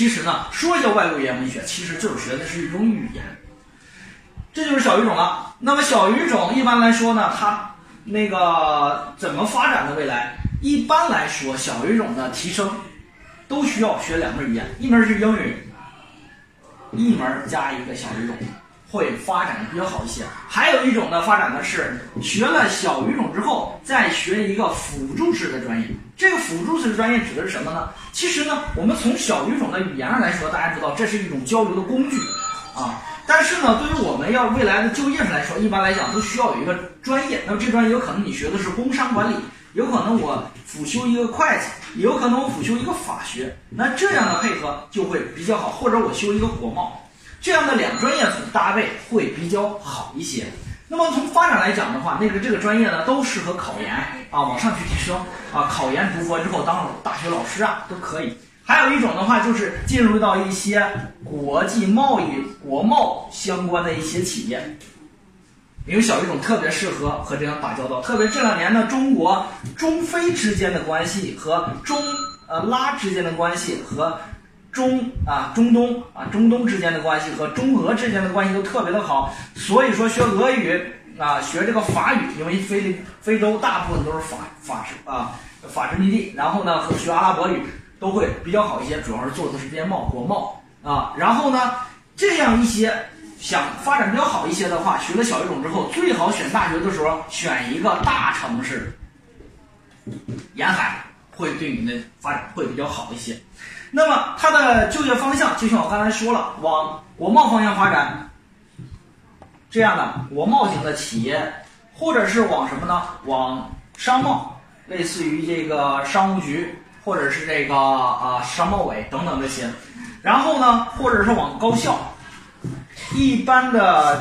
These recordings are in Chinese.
其实呢，说叫外国语言文学，其实就是学的是一种语言。这就是小语种了。那么小语种一般来说呢，它那个怎么发展的未来？一般来说，小语种的提升都需要学两门语言，一门是英语，一门加一个小语种，会发展的比较好一些。还有一种呢，发展的是学了小语种之后，再学一个辅助式的专业。这个辅助式的专业指的是什么呢？其实呢，我们从小语种的语言上来说，大家知道这是一种交流的工具啊。但是呢，对于我们要未来的就业上来说，一般来讲都需要有一个专业。那么这专业有可能你学的是工商管理，有可能我辅修一个会计，有可能我辅修一个法学。那这样的配合就会比较好，或者我修一个国贸，这样的两专业组搭配会比较好一些。那么从发展来讲的话，那个这个专业呢都适合考研啊，往上去提升啊，考研读博之后当大学老师啊都可以。还有一种的话，就是进入到一些国际贸易、国贸相关的一些企业，因为小语种特别适合和这样打交道。特别这两年呢，中国中非之间的关系和中呃拉之间的关系和中啊中东啊中东之间的关系和中俄之间的关系都特别的好，所以说学俄语啊，学这个法语，因为非非洲大部分都是法法式啊法殖民地，然后呢和学阿拉伯语。都会比较好一些，主要是做的是边贸、国贸啊。然后呢，这样一些想发展比较好一些的话，学了小语种之后，最好选大学的时候选一个大城市，沿海会对你的发展会比较好一些。那么它的就业方向，就像我刚才说了，往国贸方向发展，这样的国贸型的企业，或者是往什么呢？往商贸，类似于这个商务局。或者是这个啊商贸委等等这些，然后呢，或者是往高校，一般的、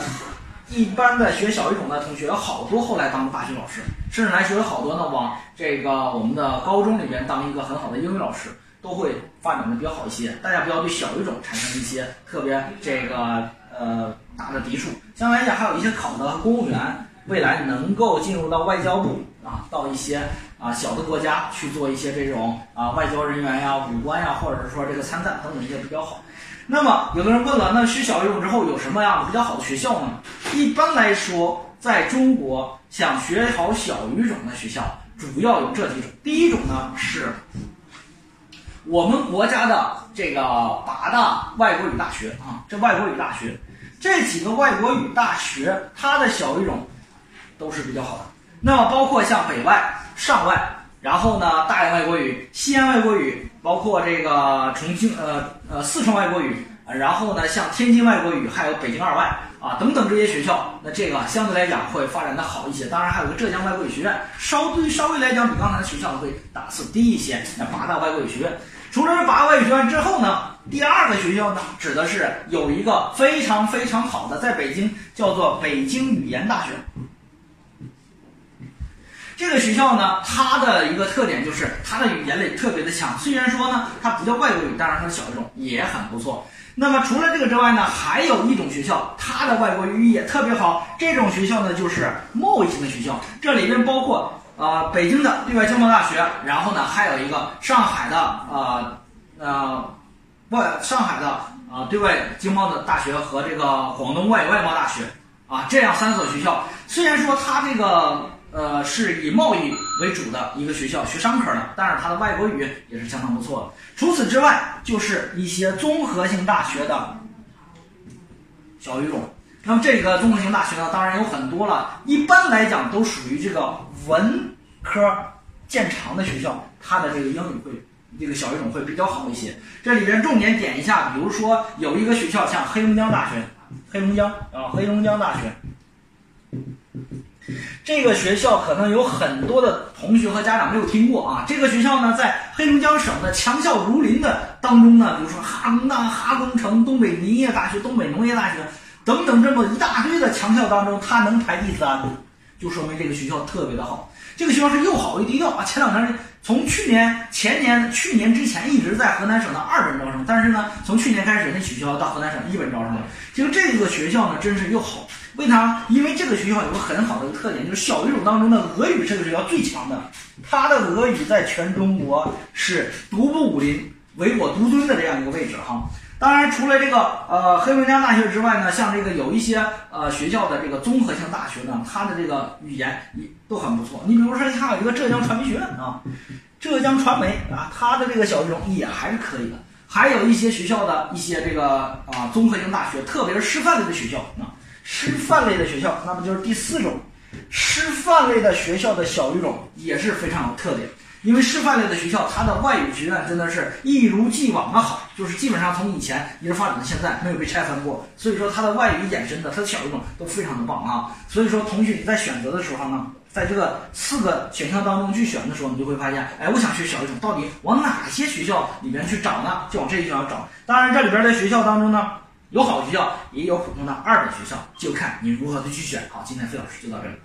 一般的学小语种的同学，有好多后来当了大学老师，甚至来学有好多呢往这个我们的高中里边当一个很好的英语老师，都会发展的比较好一些。大家不要对小语种产生一些特别这个呃大的抵触。相对来讲，还有一些考的公务员，未来能够进入到外交部啊，到一些。啊，小的国家去做一些这种啊外交人员呀、武官呀，或者是说这个参赞等等一些比较好。那么有的人问了，那学小语种之后有什么样的比较好的学校呢？一般来说，在中国想学好小语种的学校，主要有这几种。第一种呢是我们国家的这个八大外国语大学啊，这外国语大学这几个外国语大学，它的小语种都是比较好的。那么包括像北外。上外，然后呢，大连外国语、西安外国语，包括这个重庆呃呃四川外国语，然后呢，像天津外国语，还有北京二外啊等等这些学校，那这个相对来讲会发展的好一些。当然还有个浙江外国语学院，稍对稍微来讲比刚才的学校会档次低一些。那八大外国语学院，除了这八个外语学院之后呢，第二个学校呢，指的是有一个非常非常好的，在北京叫做北京语言大学。这个学校呢，它的一个特点就是它的语言类特别的强。虽然说呢，它不叫外国语，但是它的小语种也很不错。那么除了这个之外呢，还有一种学校，它的外国语也特别好。这种学校呢，就是贸易型的学校。这里边包括呃北京的对外经贸大学，然后呢还有一个上海的呃呃外上海的啊对外经贸的大学和这个广东外外贸大学啊这样三所学校。虽然说它这个。呃，是以贸易为主的一个学校，学商科的，但是它的外国语也是相当不错的。除此之外，就是一些综合性大学的小语种。那么这个综合性大学呢，当然有很多了，一般来讲都属于这个文科见长的学校，它的这个英语会这个小语种会比较好一些。这里边重点点一下，比如说有一个学校像黑龙江大学，黑龙江啊，黑龙江大学。这个学校可能有很多的同学和家长没有听过啊。这个学校呢，在黑龙江省的强校如林的当中呢，比如说哈工大、哈工程、东北林业大学、东北农业大学等等这么一大堆的强校当中，它能排第三，就说明这个学校特别的好。这个学校是又好又低调啊。前两天从去年、前年、去年之前一直在河南省的二本招生，但是呢，从去年开始那取消到河南省一本招生了。其实这个学校呢，真是又好。为啥？因为这个学校有个很好的一个特点，就是小语种当中的俄语这个学校最强的，它的俄语在全中国是独步武林，唯我独尊的这样一个位置哈。当然，除了这个呃黑龙江大学之外呢，像这个有一些呃学校的这个综合性大学呢，它的这个语言也都很不错。你比如说，像有一个浙江传媒学院啊，浙江传媒啊，它的这个小语种也还是可以的。还有一些学校的一些这个啊综合性大学，特别是师范类的学校啊，师范类的学校，那么就是第四种，师范类的学校的小语种也是非常有特点。因为师范类的学校，它的外语学院真的是一如既往的好，就是基本上从以前一直发展到现在，没有被拆分过。所以说，它的外语衍生的，它的小语种都非常的棒啊。所以说，同学你在选择的时候呢，在这个四个选项当中去选的时候，你就会发现，哎，我想学小语种，到底往哪些学校里面去找呢？就往这些学校找。当然，这里边的学校当中呢，有好学校，也有普通的二本学校，就看你如何的去选。好，今天费老师就到这里。